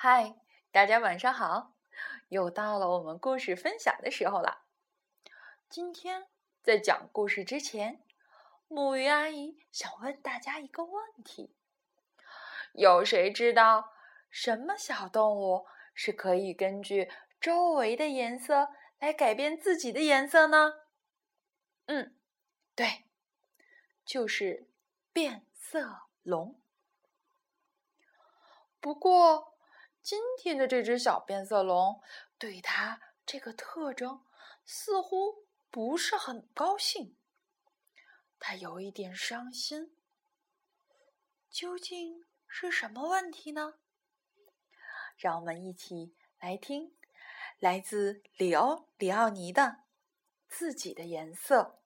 嗨，大家晚上好！又到了我们故事分享的时候了。今天在讲故事之前，木鱼阿姨想问大家一个问题：有谁知道什么小动物是可以根据周围的颜色来改变自己的颜色呢？嗯，对，就是变色龙。不过。今天的这只小变色龙对它这个特征似乎不是很高兴，它有一点伤心。究竟是什么问题呢？让我们一起来听来自里欧里奥尼的《自己的颜色》，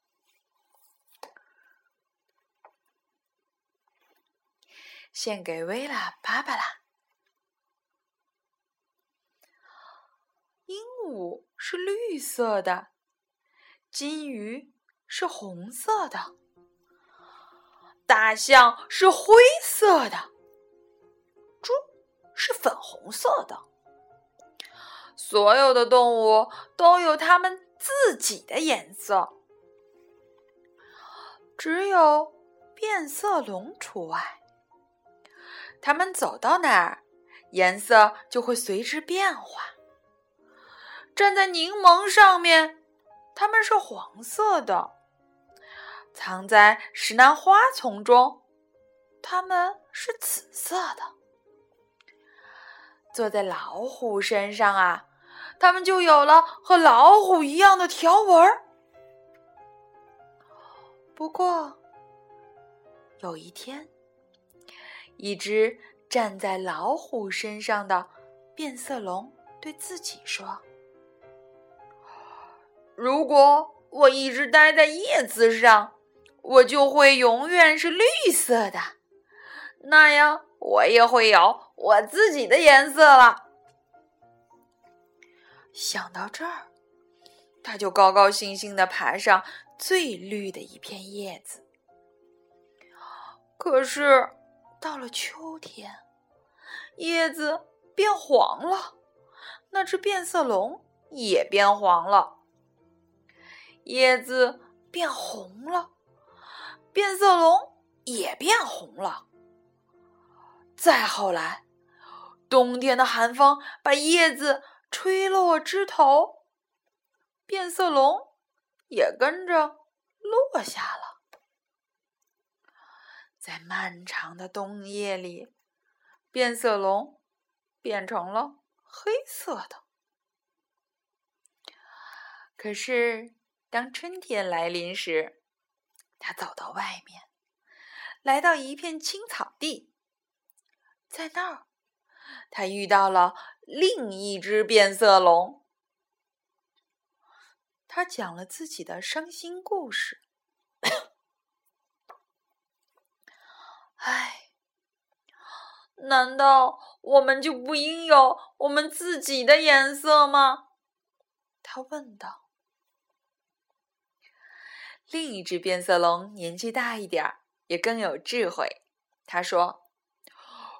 献给薇拉、芭芭拉。是绿色的，金鱼是红色的，大象是灰色的，猪是粉红色的。所有的动物都有它们自己的颜色，只有变色龙除外。它们走到哪儿，颜色就会随之变化。站在柠檬上面，它们是黄色的；藏在石楠花丛中，它们是紫色的；坐在老虎身上啊，它们就有了和老虎一样的条纹。不过，有一天，一只站在老虎身上的变色龙对自己说。如果我一直待在叶子上，我就会永远是绿色的，那样我也会有我自己的颜色了。想到这儿，他就高高兴兴的爬上最绿的一片叶子。可是到了秋天，叶子变黄了，那只变色龙也变黄了。叶子变红了，变色龙也变红了。再后来，冬天的寒风把叶子吹落枝头，变色龙也跟着落下了。在漫长的冬夜里，变色龙变成了黑色的。可是。当春天来临时，他走到外面，来到一片青草地，在那儿，他遇到了另一只变色龙。他讲了自己的伤心故事。唉，难道我们就不应有我们自己的颜色吗？他问道。另一只变色龙年纪大一点儿，也更有智慧。他说：“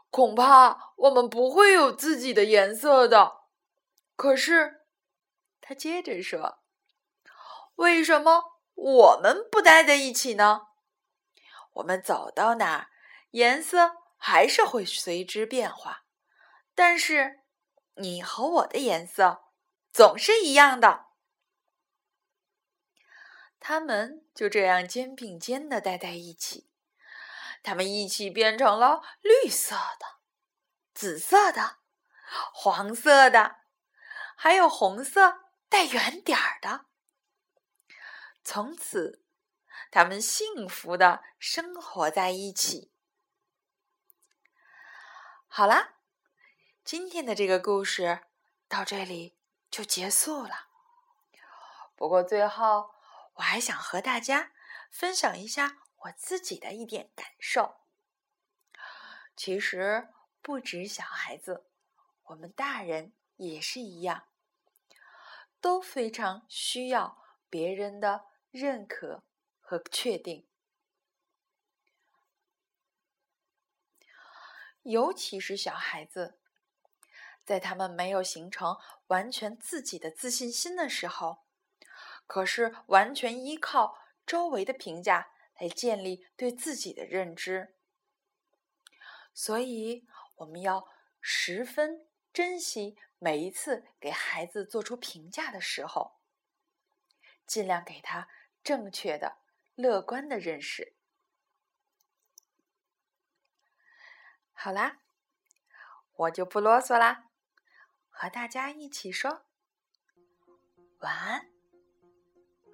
恐怕我们不会有自己的颜色的。”可是，他接着说：“为什么我们不待在一起呢？我们走到哪儿，颜色还是会随之变化。但是，你和我的颜色总是一样的。”他们就这样肩并肩的待在一起，他们一起变成了绿色的、紫色的、黄色的，还有红色带圆点儿的。从此，他们幸福的生活在一起。好啦，今天的这个故事到这里就结束了。不过最后。我还想和大家分享一下我自己的一点感受。其实不止小孩子，我们大人也是一样，都非常需要别人的认可和确定。尤其是小孩子，在他们没有形成完全自己的自信心的时候，可是完全依靠周围的评价来建立对自己的认知。所以，我们要十分珍惜每一次给孩子做出评价的时候，尽量给他正确的、乐观的认识。好啦，我就不啰嗦啦，和大家一起说晚安，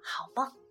好梦。